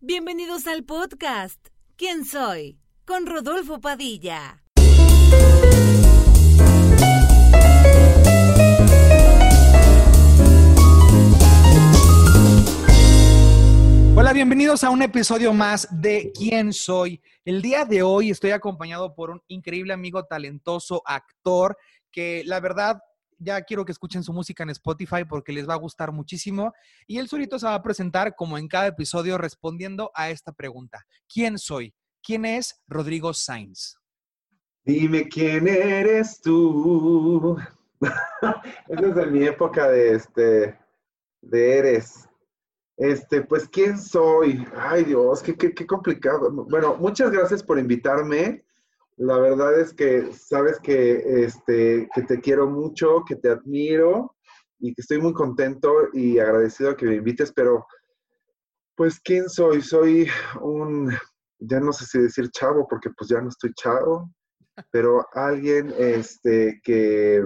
Bienvenidos al podcast ¿Quién soy? con Rodolfo Padilla. Hola, bienvenidos a un episodio más de ¿Quién soy? El día de hoy estoy acompañado por un increíble amigo talentoso, actor, que la verdad ya quiero que escuchen su música en Spotify porque les va a gustar muchísimo. Y él solito se va a presentar como en cada episodio respondiendo a esta pregunta. ¿Quién soy? ¿Quién es Rodrigo Sainz? Dime quién eres tú. Es de mi época de este, de eres. Este, pues, ¿quién soy? Ay, Dios, qué, qué, qué complicado. Bueno, muchas gracias por invitarme. La verdad es que sabes que, este, que te quiero mucho, que te admiro y que estoy muy contento y agradecido que me invites, pero pues ¿quién soy? Soy un, ya no sé si decir chavo, porque pues ya no estoy chavo, pero alguien este, que,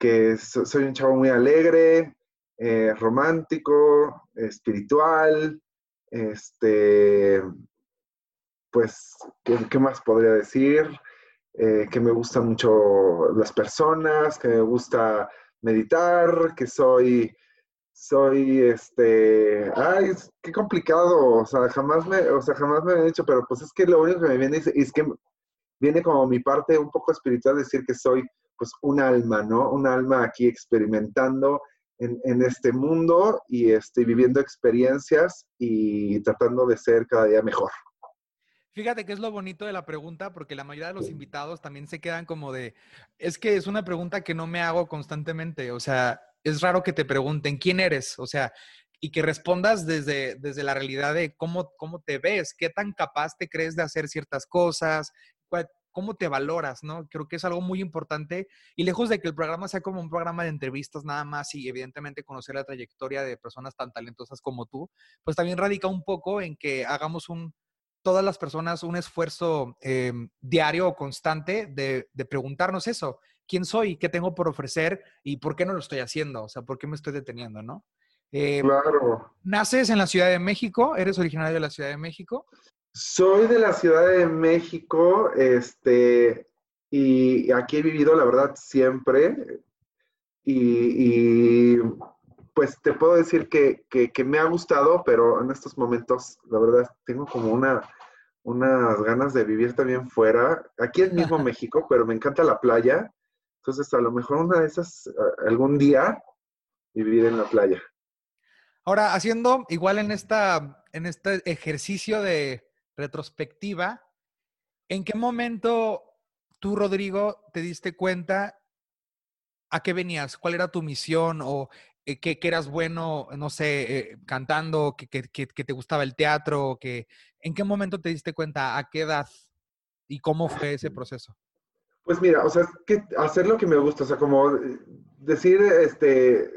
que soy un chavo muy alegre, eh, romántico, espiritual, este, pues, ¿qué, más podría decir? Eh, que me gustan mucho las personas, que me gusta meditar, que soy, soy, este, ay, qué complicado, o sea, jamás me, o sea, jamás me han dicho, pero pues es que lo único que me viene es, que viene como mi parte un poco espiritual decir que soy, pues, un alma, ¿no? Un alma aquí experimentando en, en, este mundo y este, viviendo experiencias y tratando de ser cada día mejor. Fíjate que es lo bonito de la pregunta, porque la mayoría de los invitados también se quedan como de, es que es una pregunta que no me hago constantemente, o sea, es raro que te pregunten quién eres, o sea, y que respondas desde, desde la realidad de cómo, cómo te ves, qué tan capaz te crees de hacer ciertas cosas, cómo te valoras, ¿no? Creo que es algo muy importante y lejos de que el programa sea como un programa de entrevistas nada más y evidentemente conocer la trayectoria de personas tan talentosas como tú, pues también radica un poco en que hagamos un, todas las personas un esfuerzo em, diario o constante de, preguntarnos eso, ¿quién soy? ¿Qué tengo por ofrecer? ¿Y por qué no lo estoy haciendo? O sea, ¿por qué me estoy deteniendo, no? Em, claro. ¿Naces en la Ciudad de México? ¿Eres originario de la Ciudad de México? Soy de la Ciudad de México, este, y aquí he vivido, la verdad, siempre. y pues te puedo decir que, me ha gustado, pero en estos momentos, la verdad, tengo como una, unas ganas de vivir también fuera, aquí en mismo México, pero me encanta la playa. Entonces, a lo mejor una de esas, algún día, vivir en la playa. Ahora, haciendo igual en, esta, en este ejercicio de retrospectiva, ¿en qué momento tú, Rodrigo, te diste cuenta a qué venías? ¿Cuál era tu misión? ¿O eh, que, eras bueno, no sé, eh, cantando, que, que, te gustaba el teatro, que, ¿en qué momento te diste cuenta? ¿A qué edad? ¿Y cómo fue ese proceso? Pues mira, o sea, que hacer lo que me gusta, o sea, como eh, decir, este,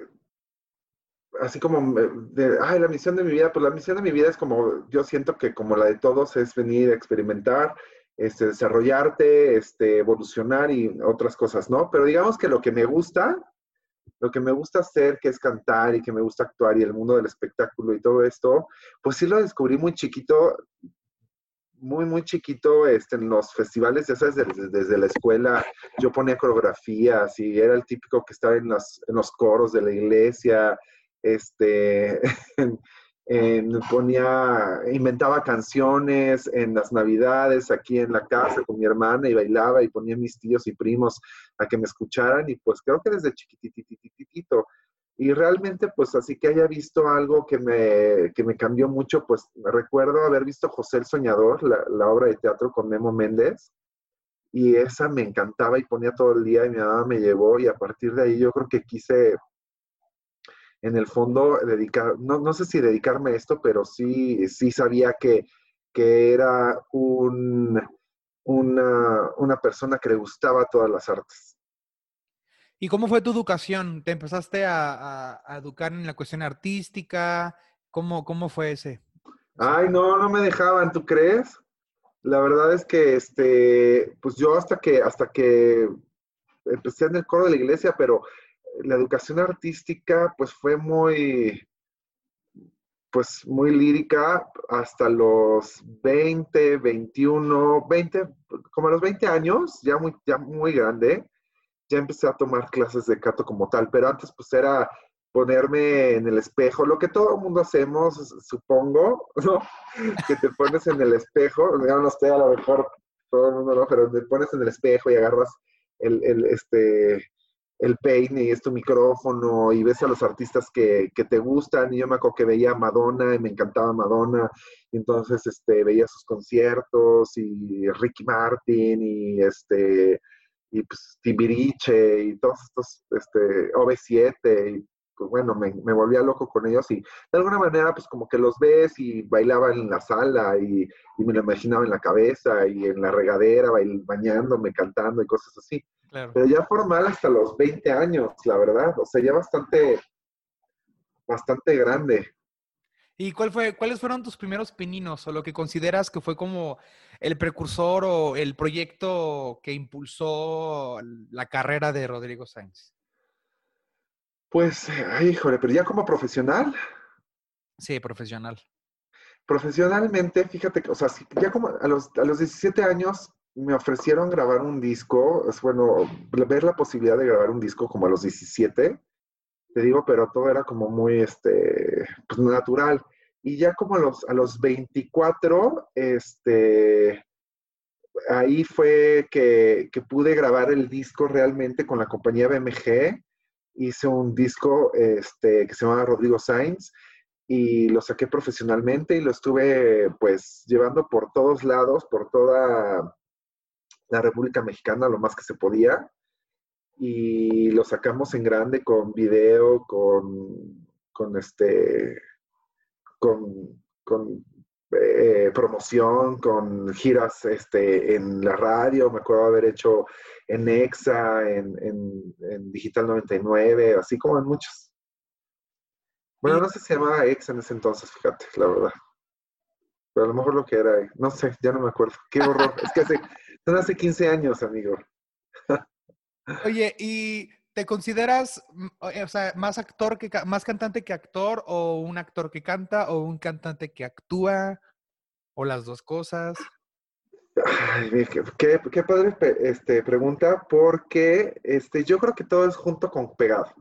así como, de, ay, la misión de mi vida, pues la misión de mi vida es como, yo siento que como la de todos es venir a experimentar, este, desarrollarte, este, evolucionar y otras cosas, ¿no? Pero digamos que lo que me gusta lo que me gusta hacer, que es cantar y que me gusta actuar y el mundo del espectáculo y todo esto, pues sí lo descubrí muy chiquito, muy, muy chiquito este, en los festivales, ya sabes, desde, la escuela yo ponía coreografías y era el típico que estaba en los, en los coros de la iglesia, este, ponía, inventaba canciones en las navidades aquí en la casa con mi hermana y bailaba y ponía mis tíos y primos a que me escucharan y pues creo que desde chiquitititito. Y realmente pues así que haya visto algo que me, que me cambió mucho, pues recuerdo haber visto José el Soñador, la, la obra de teatro con Memo Méndez, y esa me encantaba y ponía todo el día y mi mamá me llevó y a partir de ahí yo creo que quise en el fondo dedicar, no, no sé si dedicarme a esto, pero sí, sí sabía que, que era un, una, una persona que le gustaba todas las artes. ¿Y cómo fue tu educación? ¿Te empezaste a, a, educar en la cuestión artística? ¿Cómo, ¿Cómo fue ese? Ay, no, no me dejaban, ¿tú crees? La verdad es que, este, pues yo hasta que, hasta que empecé en el coro de la iglesia, pero la educación artística, pues fue muy, pues muy lírica hasta los 20, 21, 20, como a los 20 años, ya muy, ya muy grande, ya empecé a tomar clases de canto como tal, pero antes pues era ponerme en el espejo, lo que todo el mundo hacemos, supongo, ¿no? Que te pones en el espejo, no sé, a lo mejor todo el mundo no, pero te pones en el espejo y agarras el, el este, el peine y es tu micrófono y ves a los artistas que, que, te gustan. Y yo me acuerdo que veía a Madonna y me encantaba Madonna. Y entonces este, veía sus conciertos y Ricky Martin y este y pues Tibiriche y todos estos, este, OV7 y pues bueno, me, me, volvía loco con ellos y de alguna manera pues como que los ves y bailaban en la sala y, y me lo imaginaba en la cabeza y en la regadera, bañándome, cantando y cosas así. Pero ya formal hasta los 20 años, la verdad. O sea, ya bastante, bastante grande. ¿Y cuál fue, cuáles fueron tus primeros pininos o lo que consideras que fue como el precursor o el proyecto que impulsó la carrera de Rodrigo Sainz? Pues, ay, híjole, pero ya como profesional. Sí, profesional. Profesionalmente, fíjate que, o sea, ya como a los, a los 17 años me ofrecieron grabar un disco, es bueno, ver la posibilidad de grabar un disco como a los 17, te digo, pero todo era como muy, este, pues natural. Y ya como a los, a los 24, este, ahí fue que, que, pude grabar el disco realmente con la compañía BMG. Hice un disco este, que se llama Rodrigo Sainz y lo saqué profesionalmente y lo estuve pues llevando por todos lados, por toda la República Mexicana lo más que se podía y lo sacamos en grande con video, con, con este, con, con eh, promoción, con giras este, en la radio, me acuerdo haber hecho en EXA, en, en, Digital 99, así como en muchos. Bueno, no sé si se llamaba EXA en ese entonces, fíjate, la verdad. Pero a lo mejor lo que era, no sé, ya no me acuerdo. Qué horror. es que hace, son hace 15 años, amigo. Oye, ¿y te consideras, o sea, más actor que, más cantante que actor, o un actor que canta, o un cantante que actúa, o las dos cosas? Ay, qué, qué, padre este, pregunta, porque este, yo creo que todo es junto con pegado.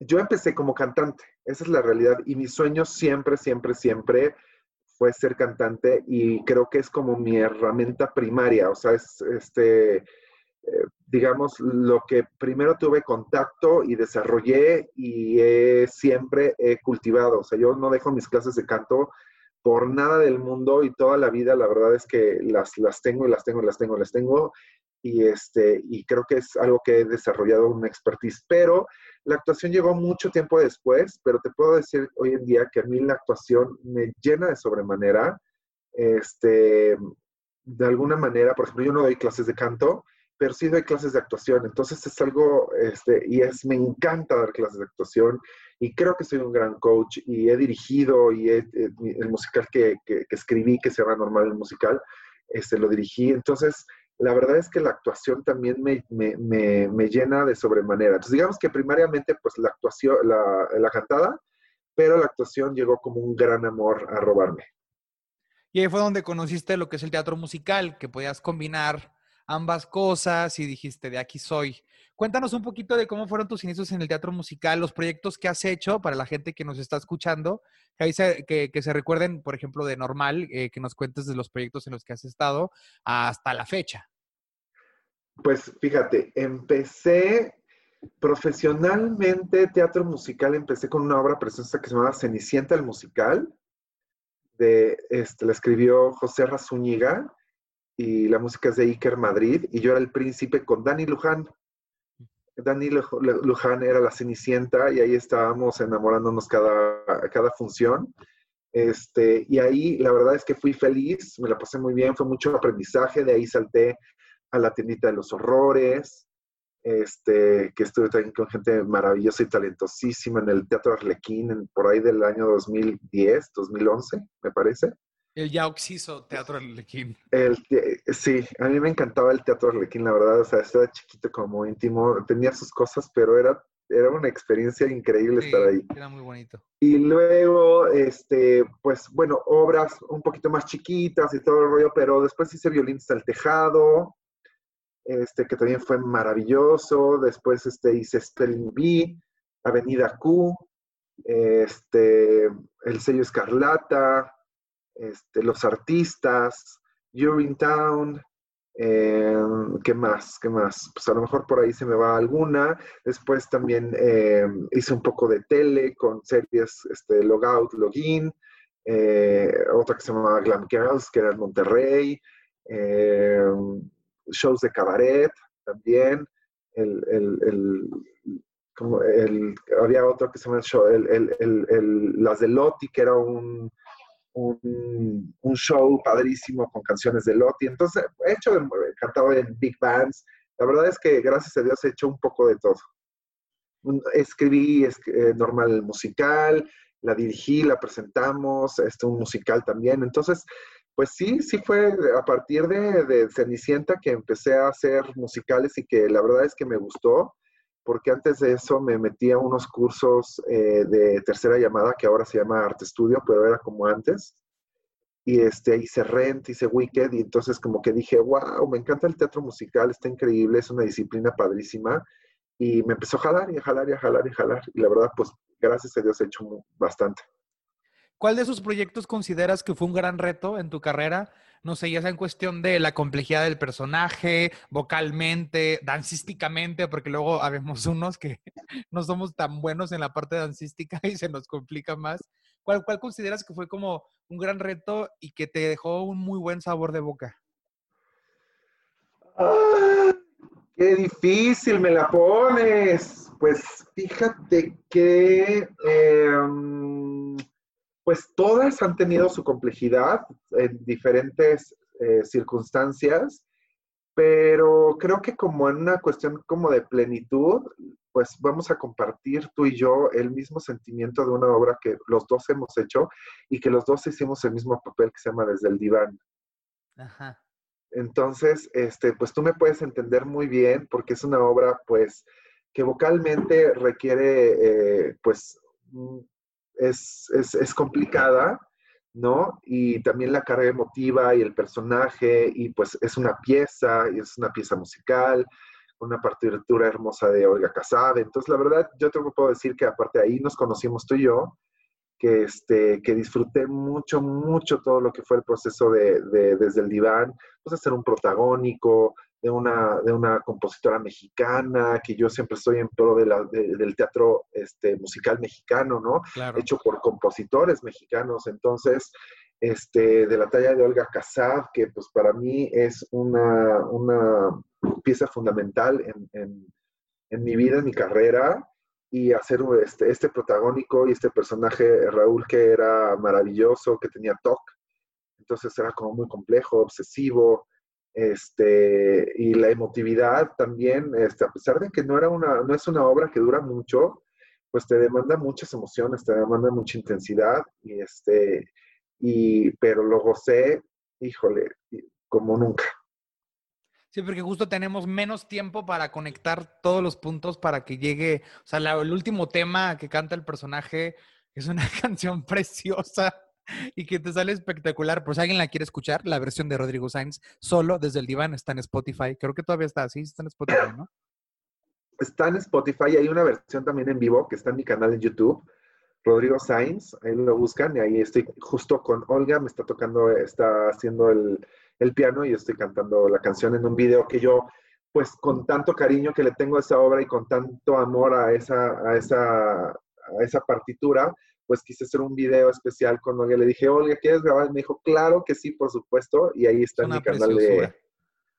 Yo empecé como cantante, esa es la realidad, y mi sueño siempre, siempre, siempre fue ser cantante y creo que es como mi herramienta primaria, o sea, es este, eh, digamos, lo que primero tuve contacto y desarrollé y siempre he cultivado, o sea, yo no dejo mis clases de canto por nada del mundo y toda la vida, la verdad es que las, las tengo y las tengo y las tengo y las tengo y, este, y creo que es algo que he desarrollado una expertise, pero la actuación llegó mucho tiempo después, pero te puedo decir hoy en día que a mí la actuación me llena de sobremanera. Este, de alguna manera, por ejemplo, yo no doy clases de canto, pero sí doy clases de actuación. Entonces es algo, este, y es, me encanta dar clases de actuación y creo que soy un gran coach y he dirigido y he, eh, el musical que, que, que, escribí, que se llama Normal el Musical, este, lo dirigí. Entonces, la verdad es que la actuación también me, me, me, llena de sobremanera. Entonces, digamos que primariamente, pues la actuación, la, la, cantada, pero la actuación llegó como un gran amor a robarme. Y ahí fue donde conociste lo que es el teatro musical, que podías combinar ambas cosas y dijiste, de aquí soy. Cuéntanos un poquito de cómo fueron tus inicios en el teatro musical, los proyectos que has hecho para la gente que nos está escuchando, que, se, que, se recuerden, por ejemplo, de normal, eh, que nos cuentes de los proyectos en los que has estado hasta la fecha. Pues fíjate, empecé profesionalmente teatro musical, empecé con una obra preciosa que se llamaba Cenicienta el Musical, de, este, la escribió José Razúñiga y la música es de Iker Madrid y yo era el príncipe con Dani Luján. Dani Luján era la Cenicienta y ahí estábamos enamorándonos cada, cada función. Este, y ahí la verdad es que fui feliz, me la pasé muy bien, fue mucho aprendizaje, de ahí salté a la tiendita de los horrores, este, que estuve también con gente maravillosa y talentosísima en el Teatro Arlequín por ahí del año 2010, 2011, me parece. El ya hizo Teatro Arlequín. El, sí, a mí me encantaba el Teatro Arlequín, la verdad, o sea, estaba chiquito como íntimo, tenía sus cosas, pero era, era una experiencia increíble estar ahí. Era muy bonito. Y luego, este, pues, bueno, obras un poquito más chiquitas y todo el rollo, pero después hice Violín al Tejado, este, que también fue maravilloso, después este, hice Spelling Bee, Avenida Q, este, El Sello Escarlata, este, los artistas, Urinetown, eh, ¿qué más? ¿Qué más? Pues a lo mejor por ahí se me va alguna. Después también eh, hice un poco de tele con series este, Logout, Login, eh, otra que se llamaba Glam Girls, que era en Monterrey, shows de cabaret también, había otro que se llama Las de Lotti, que era un un, show padrísimo con canciones de Lotti. Entonces, he hecho, cantado en big bands. La verdad es que, gracias a Dios, he hecho un poco de todo. Escribí es, eh, normal musical, la dirigí, la presentamos, este, un musical también. Entonces, pues sí, sí fue a partir de, de Cenicienta que empecé a hacer musicales y que la verdad es que me gustó porque antes de eso me metí a unos cursos eh, de tercera llamada, que ahora se llama Arte Estudio, pero era como antes. Y este, hice Rent, hice Wicked, y entonces como que dije, wow, me encanta el teatro musical, está increíble, es una disciplina padrísima. Y me empezó a jalar y a jalar y a jalar y a jalar. Y la verdad, pues gracias a Dios he hecho bastante. ¿Cuál de esos proyectos consideras que fue un gran reto en tu carrera? No sé, ya sea en cuestión de la complejidad del personaje, vocalmente, dancísticamente, porque luego habemos unos que no somos tan buenos en la parte dancística y se nos complica más. ¿Cuál, cuál consideras que fue como un gran reto y que te dejó un muy buen sabor de boca? ¡Ah! ¡Qué difícil me la pones! Pues fíjate que... Em, pues todas han tenido su complejidad en diferentes eh, circunstancias, pero creo que como en una cuestión como de plenitud, pues vamos a compartir tú y yo el mismo sentimiento de una obra que los dos hemos hecho y que los dos hicimos el mismo papel que se llama Desde el Diván. Ajá. Entonces, este, pues tú me puedes entender muy bien porque es una obra, pues, que vocalmente requiere, eh, pues, es, es, complicada, ¿no? Y también la carga emotiva y el personaje, y pues es una pieza, y es una pieza musical, una partitura hermosa de Olga Casabe. Entonces, la verdad, yo te puedo decir que aparte de ahí nos conocimos tú y yo, que, este, que disfruté mucho, mucho todo lo que fue el proceso de desde el diván, pues hacer un protagónico, de una, de una compositora mexicana, que yo siempre estoy en pro de la, del teatro este, musical mexicano, ¿no? Hecho por compositores mexicanos. Entonces, este, de la talla de Olga Casab, que pues para mí es una, una pieza fundamental en, en, en, mi vida, en mi carrera, y hacer este, este protagónico y este personaje, Raúl, que era maravilloso, que tenía TOC, entonces era como muy complejo, obsesivo, este, y la emotividad también, este, a pesar de que no, era una, no es una obra que dura mucho, pues te demanda muchas emociones, te demanda mucha intensidad, y este, y, pero lo gocé, híjole, como nunca. Sí, porque justo tenemos menos tiempo para conectar todos los puntos para que llegue, o sea, el último tema que canta el personaje es una canción preciosa y que te sale espectacular. Si alguien la quiere escuchar, la versión de Rodrigo Sainz solo desde el diván está en Spotify. Creo que todavía está así, está en Spotify, ¿no? Está en Spotify, hay una versión también en vivo que está en mi canal en YouTube. Rodrigo Sainz, ahí lo buscan y ahí estoy justo con Olga, me está tocando, está haciendo el, el piano y estoy cantando la canción en un video que yo, pues con tanto cariño que le tengo a esa obra y con tanto amor a esa, a esa, a esa partitura, pues quise hacer un video especial con Olga. Le dije, Olga, ¿quieres grabar? Me dijo, claro que sí, por supuesto. Y ahí está en mi canal de,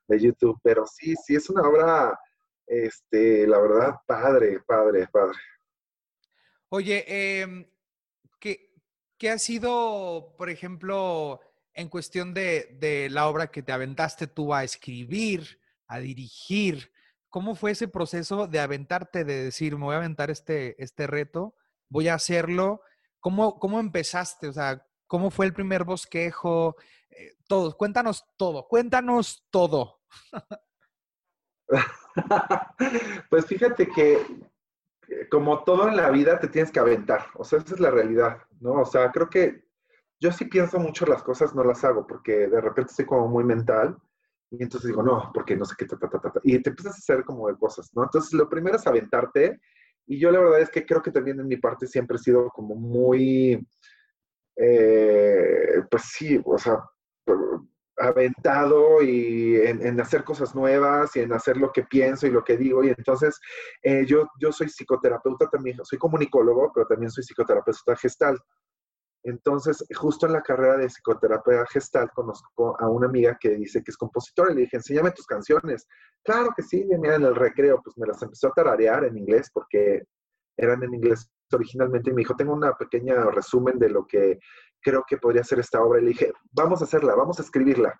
de, YouTube. Pero sí, sí, es una obra Este, la verdad, padre, padre, padre. Oye, em, ¿qué, ¿qué, ha sido, por ejemplo, en cuestión de, de, la obra que te aventaste tú a escribir, a dirigir? ¿Cómo fue ese proceso de aventarte, de decir, me voy a aventar este, este reto, voy a hacerlo? ¿Cómo, ¿Cómo empezaste? O sea, ¿cómo fue el primer bosquejo? Eh, todo, cuéntanos todo, cuéntanos todo. pues fíjate que como todo en la vida te tienes que aventar, o sea, esa es la realidad, ¿no? O sea, creo que yo sí pienso mucho las cosas, no las hago, porque de repente estoy como muy mental y entonces digo, no, porque no sé qué, ta, ta, ta, y te empiezas a hacer como de cosas, ¿no? Entonces, lo primero es aventarte y yo la verdad es que creo que también en mi parte siempre he sido como muy, eh, pues sí, o sea, aventado y en, hacer cosas nuevas y en hacer lo que pienso y lo que digo. Y entonces eh, yo, yo soy psicoterapeuta también, soy comunicólogo, pero también soy psicoterapeuta gestal. Entonces, justo en la carrera de psicoterapia gestal, conozco a una amiga que dice que es compositora y le dije, enséñame tus canciones. Claro que sí, mira, en el recreo, pues me las empezó a tararear en inglés porque eran en inglés originalmente y me dijo, tengo una pequeña resumen de lo que creo que podría ser esta obra. Y le dije, vamos a hacerla, vamos a escribirla.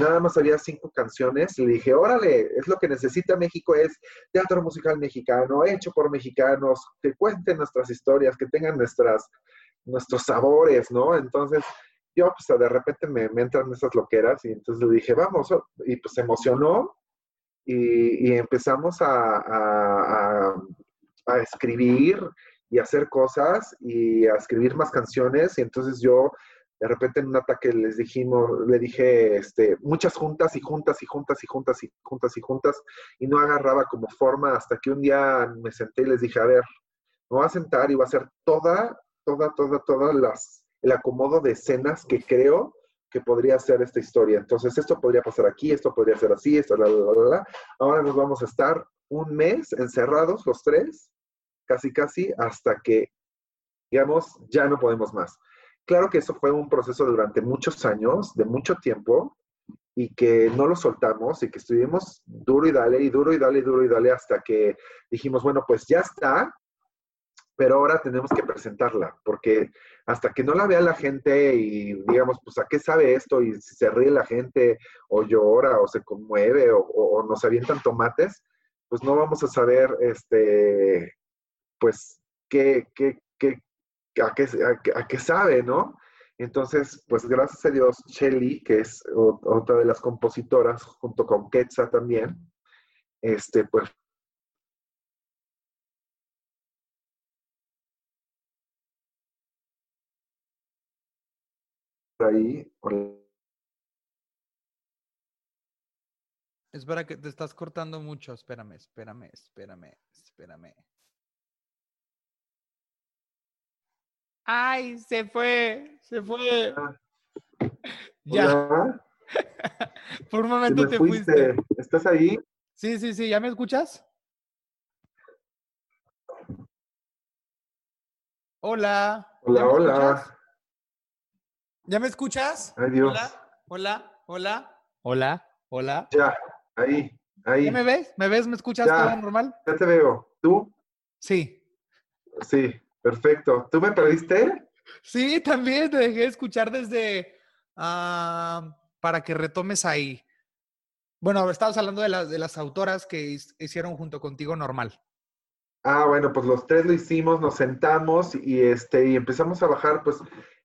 Nada más había cinco canciones. Y le dije, órale, es lo que necesita México, es teatro musical mexicano, hecho por mexicanos, que cuenten nuestras historias, que tengan nuestras, nuestros sabores, ¿no? Entonces, yo pues de repente me, entran esas loqueras y entonces le dije, vamos, y pues se emocionó y, empezamos a, a, a escribir y hacer cosas y a escribir más canciones. Y entonces yo, de repente en un ataque les dijimos, le dije, este, muchas juntas y juntas y juntas y juntas y juntas y juntas, y no agarraba como forma hasta que un día me senté y les dije, a ver, me voy a sentar y voy a hacer toda, toda, toda, todas las, el acomodo de escenas que creo que podría ser esta historia. Entonces, esto podría pasar aquí, esto podría ser así, esto, la, la, la, la. Ahora nos vamos a estar un mes encerrados los tres casi casi hasta que, digamos, ya no podemos más. Claro que eso fue un proceso durante muchos años, de mucho tiempo, y que no lo soltamos y que estuvimos duro y dale y duro y dale y duro y dale hasta que dijimos, bueno, pues ya está, pero ahora tenemos que presentarla, porque hasta que no la vea la gente y digamos, pues a qué sabe esto y si se ríe la gente o llora o se conmueve o, nos avientan tomates, pues no vamos a saber este, pues, ¿qué, qué, qué, a, qué, a, qué sabe, ¿no? Entonces, pues gracias a Dios, Shelly, que es otra de las compositoras, junto con Quetzal también, este, pues ahí. Espera que te estás cortando mucho. Espérame, espérame, espérame, espérame. Ay, se fue, se fue. Ah. Ya. Por un momento te fuiste. ¿Estás ahí? Sí, sí, sí. ¿Ya me escuchas? Hola. Hola, hola. ¿Ya me escuchas? Ay, Dios. Hola, hola, hola, hola, hola. Ya, ahí, ahí. ¿Ya me ves? ¿Me ves? ¿Me escuchas? ¿Todo normal? Ya te veo. ¿Tú? Sí. Sí. Perfecto. ¿Tú me perdiste? Sí, también te dejé escuchar desde ah, para que retomes ahí. Bueno, estabas hablando de las, de las autoras que hicieron junto contigo normal. Ah, bueno, pues los tres lo hicimos, nos sentamos y, este, y empezamos a bajar, pues,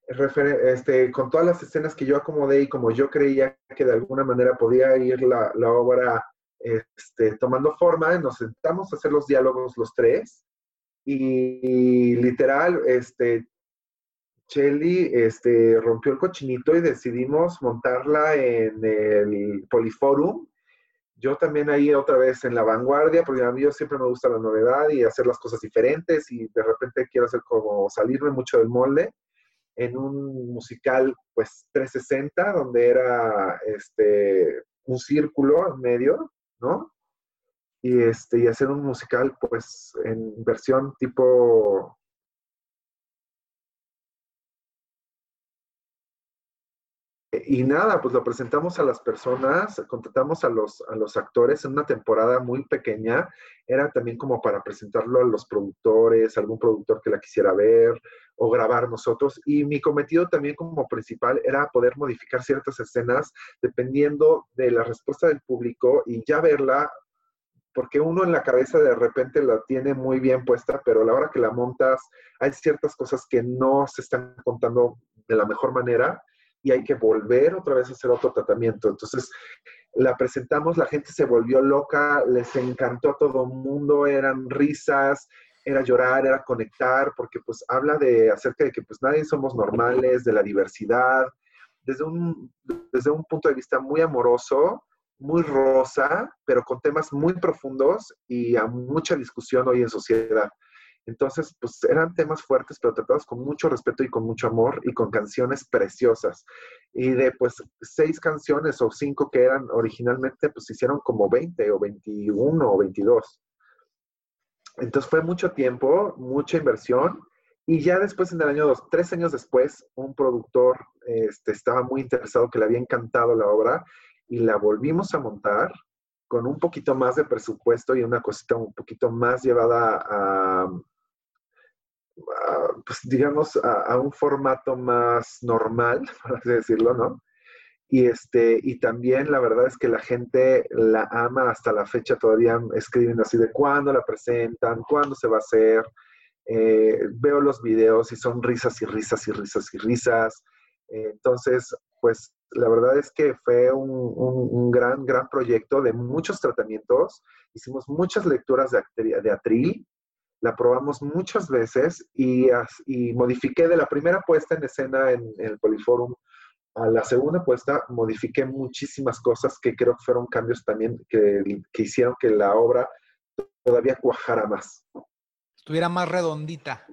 este, con todas las escenas que yo acomodé y como yo creía que de alguna manera podía ir la, la obra este, tomando forma, nos sentamos a hacer los diálogos los tres y literal, este, Shelly este, rompió el cochinito y decidimos montarla en el Poliforum. Yo también ahí otra vez en la vanguardia, porque a mí yo siempre me gusta la novedad y hacer las cosas diferentes y de repente quiero hacer como salirme mucho del molde en un musical pues 360 donde era este un círculo en medio, ¿no? y, este, y hacer un musical pues en versión tipo y nada, pues lo presentamos a las personas, contratamos a los, a los actores en una temporada muy pequeña. Era también como para presentarlo a los productores, algún productor que la quisiera ver o grabar nosotros. Y mi cometido también como principal era poder modificar ciertas escenas dependiendo de la respuesta del público y ya verla porque uno en la cabeza de repente la tiene muy bien puesta, pero a la hora que la montas hay ciertas cosas que no se están contando de la mejor manera y hay que volver otra vez a hacer otro tratamiento. Entonces, la presentamos, la gente se volvió loca, les encantó a todo el mundo, eran risas, era llorar, era conectar, porque pues habla de acerca de que pues nadie somos normales, de la diversidad, desde un, desde un punto de vista muy amoroso, muy rosa, pero con temas muy profundos y a mucha discusión hoy en sociedad. Entonces, pues eran temas fuertes, pero tratados con mucho respeto y con mucho amor y con canciones preciosas. Y de pues seis canciones o cinco que eran originalmente, pues hicieron como 20 o 21 o 22. Entonces fue mucho tiempo, mucha inversión. Y ya después, en el año dos, tres años después, un productor este, estaba muy interesado, que le había encantado la obra, y la volvimos a montar con un poquito más de presupuesto y una cosita un poquito más llevada a, pues digamos, a, un formato más normal, por así decirlo, ¿no? Y, este, y también la verdad es que la gente la ama hasta la fecha, todavía escriben así de cuándo la presentan, cuándo se va a hacer. Eh, veo los videos y son risas y risas y risas y risas. Entonces, pues la verdad es que fue un, un, gran, gran proyecto de muchos tratamientos. Hicimos muchas lecturas de, de atril la probamos muchas veces y, y, modifiqué de la primera puesta en escena en, el Poliforum a la segunda puesta, modifiqué muchísimas cosas que creo que fueron cambios también que, que hicieron que la obra todavía cuajara más. Estuviera más redondita.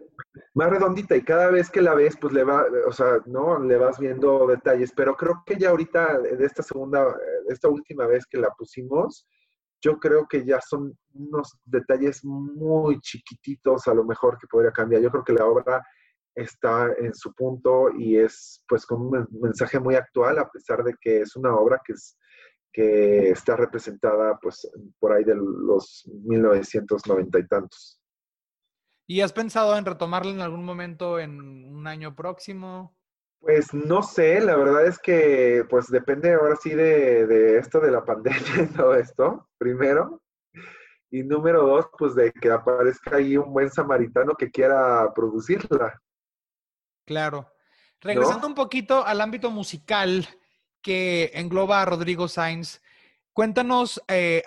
Más redondita y cada vez que la ves, pues le va, o sea, ¿no? Le vas viendo detalles, pero creo que ya ahorita, de esta segunda, esta última vez que la pusimos, yo creo que ya son unos detalles muy chiquititos a lo mejor que podría cambiar. Yo creo que la obra está en su punto y es pues con un mensaje muy actual a pesar de que es una obra que es que está representada pues por ahí de los 1990 y tantos. ¿Y has pensado en retomarla en algún momento en un año próximo? Pues no sé, la verdad es que pues depende ahora sí de, esto de la pandemia y todo esto, primero. Y número dos, pues de que aparezca ahí un buen samaritano que quiera producirla. Claro. Regresando un poquito al ámbito musical que engloba a Rodrigo Sainz, cuéntanos eh,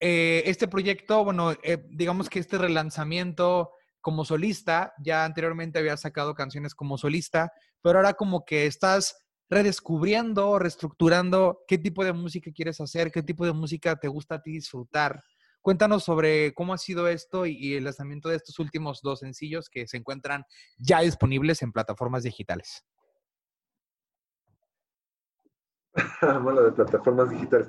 eh, este proyecto, bueno, eh, digamos que este relanzamiento como solista, ya anteriormente había sacado canciones como solista, pero ahora como que estás redescubriendo, reestructurando qué tipo de música quieres hacer, qué tipo de música te gusta a ti disfrutar. Cuéntanos sobre cómo ha sido esto y, el lanzamiento de estos últimos dos sencillos que se encuentran ya disponibles en plataformas digitales. bueno, de plataformas digitales.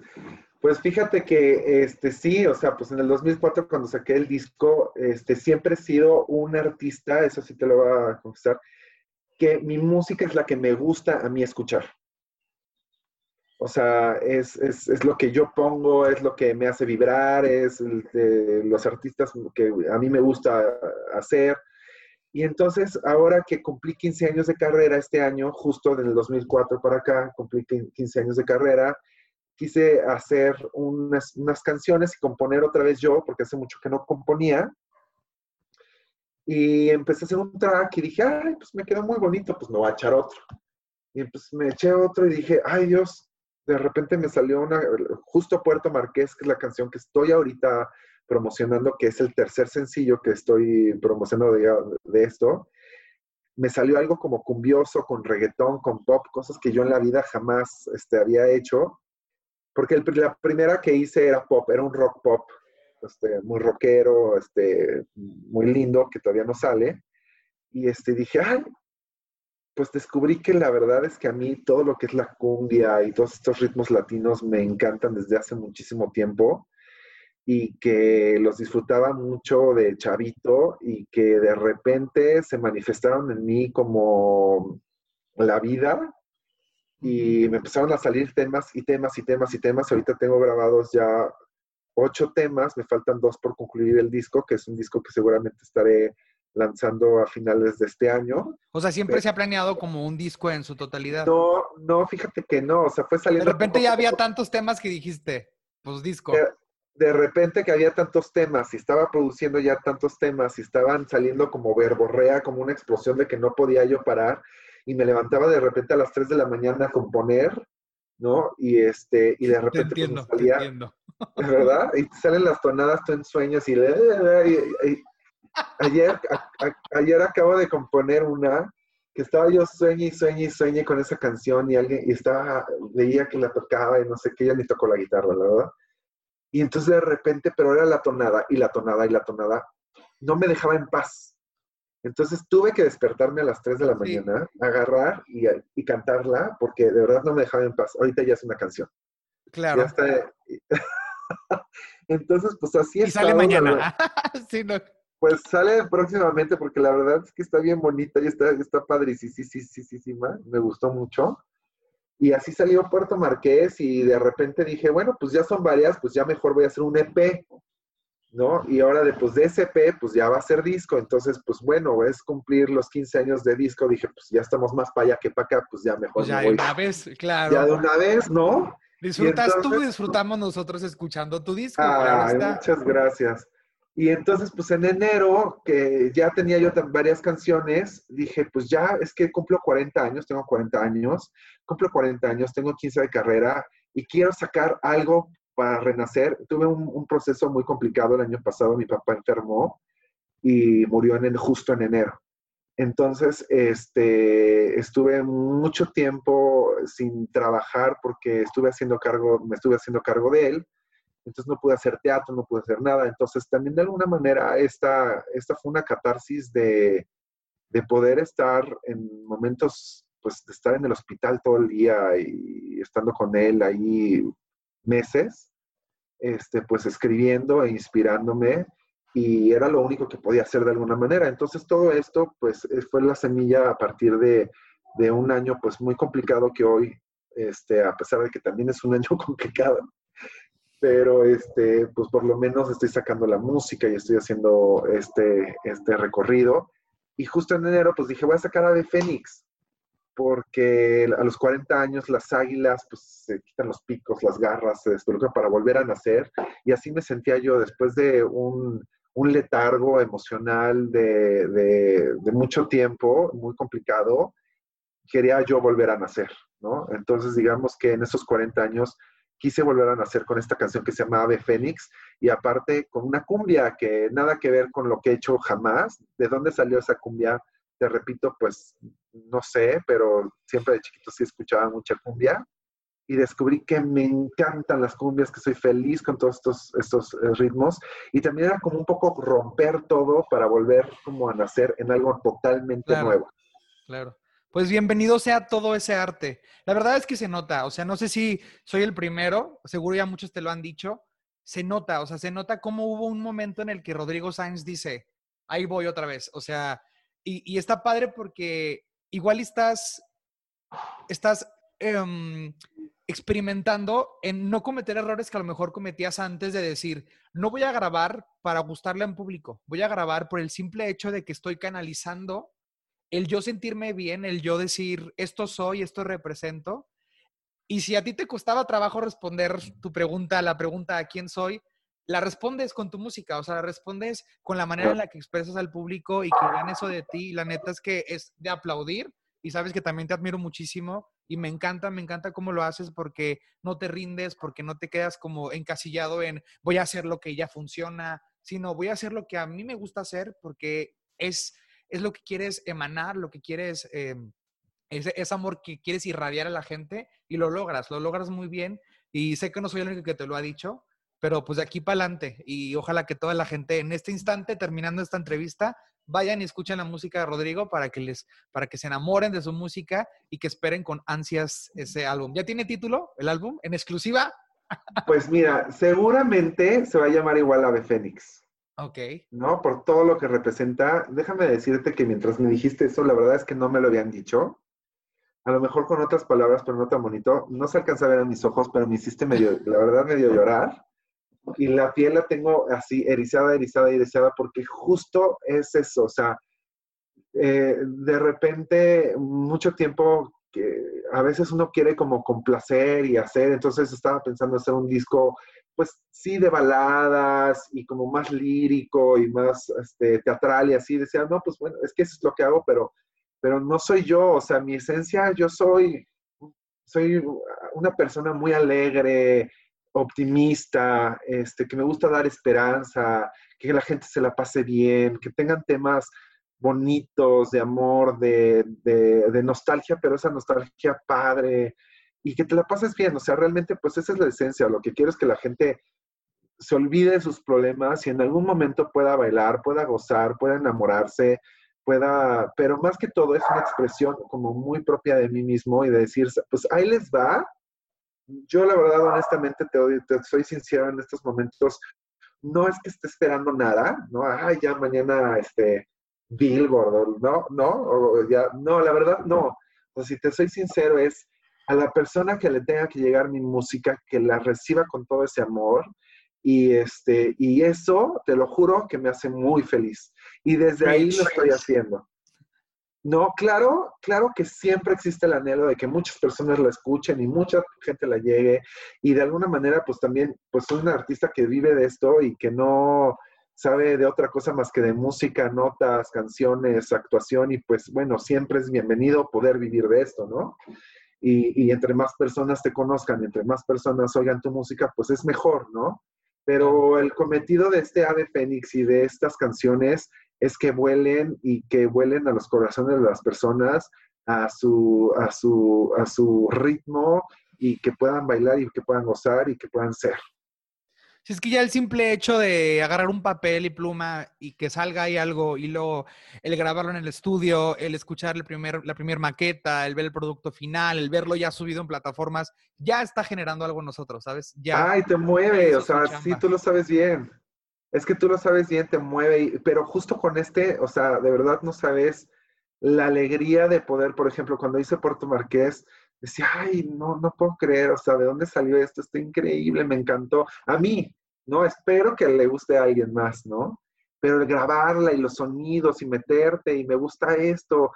Pues fíjate que este sí, o sea, pues en el 2004 cuando saqué el disco, este siempre he sido un artista, eso sí te lo voy a confesar, que mi música es la que me gusta a mí escuchar. O sea, es, lo que yo pongo, es lo que me hace vibrar, es los artistas que a mí me gusta hacer. Y entonces, ahora que cumplí 15 años de carrera este año, justo del 2004 para acá, cumplí 15 años de carrera, quise hacer unas, unas canciones y componer otra vez yo, porque hace mucho que no componía. Y empecé a hacer un track y dije, ay, pues me quedó muy bonito, pues me voy a echar otro. Y pues me eché otro y dije, ay Dios, de repente me salió una, justo Puerto Marqués, que es la canción que estoy ahorita promocionando, que es el tercer sencillo que estoy promocionando de, esto. Me salió algo como cumbioso, con reggaetón, con pop, cosas que yo en la vida jamás este, había hecho. Porque la primera que hice era pop, era un rock pop este, muy rockero, este, muy lindo, que todavía no sale. Y este, dije, ay, pues descubrí que la verdad es que a mí todo lo que es la cumbia y todos estos ritmos latinos me encantan desde hace muchísimo tiempo y que los disfrutaba mucho de chavito y que de repente se manifestaron en mí como la vida y me empezaron a salir temas y temas y temas y temas. Ahorita tengo grabados ya ocho temas, me faltan dos por concluir el disco, que es un disco que seguramente estaré lanzando a finales de este año. O sea, siempre se ha planeado como un disco en su totalidad. No, no, fíjate que no, o sea, fue saliendo... De repente ya había tantos temas que dijiste, pues disco. De, de, repente que había tantos temas y estaba produciendo ya tantos temas y estaban saliendo como verborrea, como una explosión de que no podía yo parar y me levantaba de repente a las 3 de la mañana a componer, ¿no? Y este, y de repente te entiendo, pues, me salía, te entiendo. ¿Verdad? Y te salen las tonadas tú en sueños y, y, y ayer, a, a, ayer acabo de componer una que estaba yo sueñe y sueñe y sueñe con esa canción y alguien, y estaba, veía que la tocaba y no sé qué, ella ni tocó la guitarra, la verdad. Y entonces de repente, pero era la tonada y la tonada y la tonada, no me dejaba en paz. Entonces tuve que despertarme a las 3 de la Sí. mañana, agarrar y, y cantarla, porque de verdad no me dejaba en paz. Ahorita ya es una canción. Claro. Ya está. Entonces, pues así Y es. sale mañana. sí, no. Pues sale próximamente porque la verdad es que está bien bonita y está, está padre. Sí, sí, sí, sí, sí, sí, ma, me gustó mucho. Y así salió Puerto Marqués y de repente dije, bueno, pues ya son varias, pues ya mejor voy a hacer un EP, ¿no? Y ahora después de ese EP, pues ya va a ser disco. Entonces, pues bueno, es cumplir los 15 años de disco. Dije, pues ya estamos más para allá que para acá, pues ya mejor Pues me ya de una vez, claro. Ya de una vez, ¿no? Disfrutas tú, entonces- disfrutamos nosotros escuchando tu disco. muchas gracias. Y entonces, pues en enero, que ya tenía yo varias canciones, dije, pues ya es que cumplo 40 años, tengo 40 años, cumplo 40 años, tengo 15 de carrera y quiero sacar algo para renacer. Tuve un, un proceso muy complicado el año pasado, mi papá enfermó y murió en, en- justo en enero. Entonces, este, estuve mucho tiempo sin trabajar porque estuve haciendo cargo, me estuve haciendo cargo de él entonces no pude hacer teatro, no pude hacer nada. Entonces también de alguna manera esta, esta fue una catarsis de, de poder estar en momentos, pues de estar en el hospital todo el día y estando con él ahí meses, este, pues escribiendo e inspirándome y era lo único que podía hacer de alguna manera. Entonces todo esto pues eh, fue la semilla a partir de, de un año pues muy complicado que hoy, este, a pesar de que también es un año complicado, pero este, pues por lo menos estoy sacando la música y estoy haciendo este, este recorrido. Y justo en enero, pues dije, voy a sacar Ave Fénix, porque a los 40 años las águilas, pues se quitan los picos, las garras, se despelucan para volver a nacer. Y así me sentía yo después de un, un letargo emocional de, de, mucho tiempo, muy complicado, quería yo volver a nacer, ¿no? Entonces, digamos que en esos 40 años quise volver a nacer con esta canción que se llama Ave Fénix y aparte con una cumbia que nada que ver con lo que he hecho jamás. ¿De dónde salió esa cumbia? Te repito, pues no sé, pero siempre de chiquito sí escuchaba mucha cumbia y descubrí que me encantan las cumbias, que soy feliz con todos estos, estos eh, ritmos y también era como un poco romper todo para volver como a nacer en algo totalmente Claro. nuevo. Claro. Pues bienvenido sea todo ese arte. La verdad es que se nota, o sea, no sé si soy el primero, seguro ya muchos te lo han dicho, se nota, o sea, se nota cómo hubo un momento en el que Rodrigo Sáenz dice, ahí voy otra vez, o sea, y, y está padre porque igual estás, estás em, experimentando en no cometer errores que a lo mejor cometías antes de decir, no voy a grabar para gustarle en público, voy a grabar por el simple hecho de que estoy canalizando el yo sentirme bien, el yo decir, esto soy, esto represento. Y si a ti te costaba trabajo responder tu pregunta, la pregunta a quién soy, la respondes con tu música, o sea, la respondes con la manera en la que expresas al público y que vean eso de ti. Y la neta es que es de aplaudir y sabes que también te admiro muchísimo y me encanta, me encanta cómo lo haces porque no te rindes, porque no te quedas como encasillado en voy a hacer lo que ya funciona, sino voy a hacer lo que a mí me gusta hacer porque es, es lo que quieres emanar, lo que quieres, eh, es, es amor que quieres irradiar a la gente y lo logras, lo logras muy bien y sé que no soy el único que te lo ha dicho, pero pues de aquí para adelante y ojalá que toda la gente en este instante, terminando esta entrevista, vayan y escuchen la música de Rodrigo para que les, para que se enamoren de su música y que esperen con ansias ese álbum. ¿Ya tiene título el álbum? ¿En exclusiva? Pues mira, seguramente se va a llamar igual Ave Fénix. Ok. ¿no? Por todo lo que representa. Déjame decirte que mientras me dijiste eso, la verdad es que no me lo habían dicho, a lo mejor con otras palabras, pero no tan bonito. No se alcanza a ver en mis ojos, pero me hiciste medio, la verdad, medio llorar. Y la piel la tengo así erizada, erizada, erizada, porque justo es eso, o sea, eh, de repente, mucho tiempo que a veces uno quiere como complacer y hacer, entonces estaba pensando hacer un disco, pues sí, de baladas y como más lírico y más este, teatral y así, decía, no, pues bueno, es que eso es lo que hago, pero pero no soy yo, o sea, mi esencia, yo soy, soy una persona muy alegre, optimista, este, que me gusta dar esperanza, que la gente se la pase bien, que tengan temas bonitos, de amor, de, de, nostalgia, pero esa nostalgia padre, y que te la pases bien, o sea, realmente pues esa es la esencia, lo que quiero es que la gente se olvide de sus problemas y en algún momento pueda bailar, pueda gozar, pueda enamorarse, pueda, pero más que todo es una expresión como muy propia de mí mismo y de decir, pues ahí les va. Yo la verdad, honestamente, te, te soy sincero en estos momentos, no es que esté esperando nada, ¿no? Ay, ya mañana, este, Billboard, ¿no? ¿No? O ya, no, la verdad, no. O si te soy sincero, es a la persona que le tenga que llegar mi música, que la reciba con todo ese amor, y, este, y eso, te lo juro, que me hace muy feliz. Y desde ahí lo estoy haciendo. No, claro, claro que siempre existe el anhelo de que muchas personas la escuchen y mucha gente la llegue. Y de alguna manera, pues también, pues soy un artista que vive de esto y que no sabe de otra cosa más que de música, notas, canciones, actuación. Y pues bueno, siempre es bienvenido poder vivir de esto, ¿no? Y, y entre más personas te conozcan, entre más personas oigan tu música, pues es mejor, ¿no? Pero el cometido de este ave fénix y de estas canciones es que vuelen y que vuelen a los corazones de las personas a su, a su, a su ritmo y que puedan bailar y que puedan gozar y que puedan ser. Si es que ya el simple hecho de agarrar un papel y pluma y que salga ahí algo y luego el grabarlo en el estudio, el escuchar el primer, la primera maqueta, el ver el producto final, el verlo ya subido en plataformas, ya está generando algo en nosotros, ¿sabes? Ya. Ay, te mueve, o sea, sí, tú lo sabes bien. Es que tú lo sabes bien, te mueve, pero justo con este, o sea, de verdad no sabes la alegría de poder, por ejemplo, cuando hice Puerto Marqués, decía, ay, no, no puedo creer, o sea, ¿de dónde salió esto? Está increíble, me encantó. A mí, ¿no? Espero que le guste a alguien más, ¿no? Pero el grabarla y los sonidos y meterte y me gusta esto,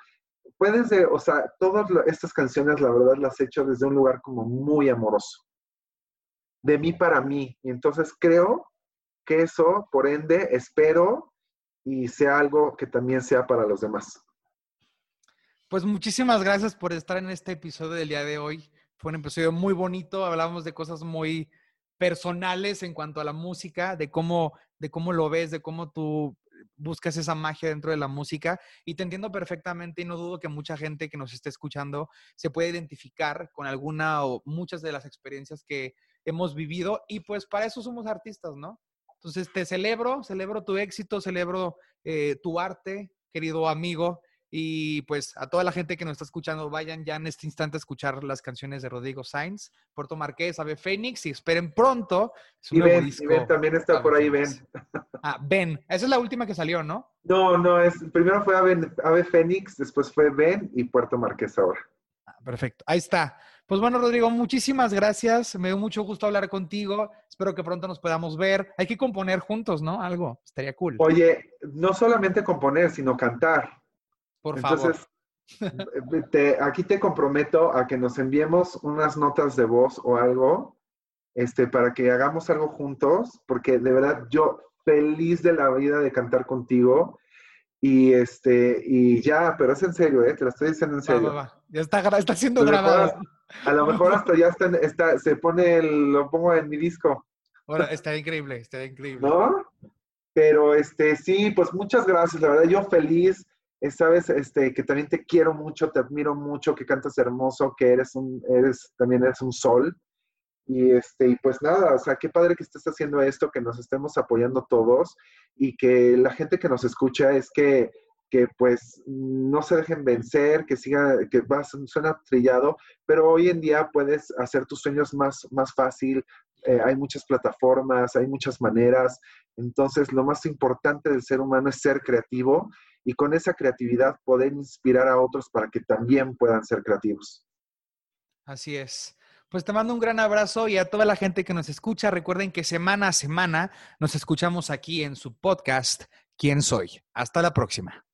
puedes, de, o sea, todas estas canciones, la verdad, las he hecho desde un lugar como muy amoroso. De mí para mí. Y entonces creo que eso, por ende, espero y sea algo que también sea para los demás. Pues muchísimas gracias por estar en este episodio del día de hoy. Fue un episodio muy bonito, hablamos de cosas muy personales en cuanto a la música, de cómo, de cómo lo ves, de cómo tú buscas esa magia dentro de la música y te entiendo perfectamente y no dudo que mucha gente que nos esté escuchando se puede identificar con alguna o muchas de las experiencias que hemos vivido y pues para eso somos artistas, ¿no? Entonces te celebro, celebro tu éxito, celebro eh, tu arte, querido amigo, y pues a toda la gente que nos está escuchando, vayan ya en este instante a escuchar las canciones de Rodrigo Sainz, Puerto Marqués, Ave Fénix y esperen pronto. y, ben, también está por ahí Ben. Ah, Ben. Esa es la última que salió, ¿no? No, no, es, primero fue Ave, Ave Fénix, después fue Ben y Puerto Marqués ahora. Ah, perfecto, ahí está. Pues bueno, Rodrigo, muchísimas gracias. Me dio mucho gusto hablar contigo. Espero que pronto nos podamos ver. Hay que componer juntos, ¿no? Algo. Estaría cool. Oye, no solamente componer, sino cantar. Por Entonces, aquí te comprometo a que nos enviemos unas notas de voz o algo, este, para que hagamos algo juntos, porque de verdad yo feliz de la vida de cantar contigo. Y este, y ya, pero es en serio, ¿eh? Te lo estoy diciendo en serio. Ya está, está siendo grabado. a lo mejor hasta ya está, está, se pone, lo pongo en mi disco. Ahora, está increíble, está increíble. ¿No? Pero este, sí, pues muchas gracias, la verdad, yo feliz sabes este, que también te quiero mucho, te admiro mucho, que cantas hermoso, que eres un, eres, también eres un sol. Y, este, y pues nada, o sea, qué padre que estés haciendo esto, que nos estemos apoyando todos y que la gente que nos escucha es que, que pues no se dejen vencer, que siga, que va, suena trillado, pero hoy en día puedes hacer tus sueños más, más fácil, eh, hay muchas plataformas, hay muchas maneras. Entonces, lo más importante del ser humano es ser creativo y con esa creatividad poder inspirar a otros para que también puedan ser creativos. Así es. Pues te mando un gran abrazo y a toda la gente que nos escucha, recuerden que semana a semana nos escuchamos aquí en su podcast, ¿Quién soy? Hasta la próxima.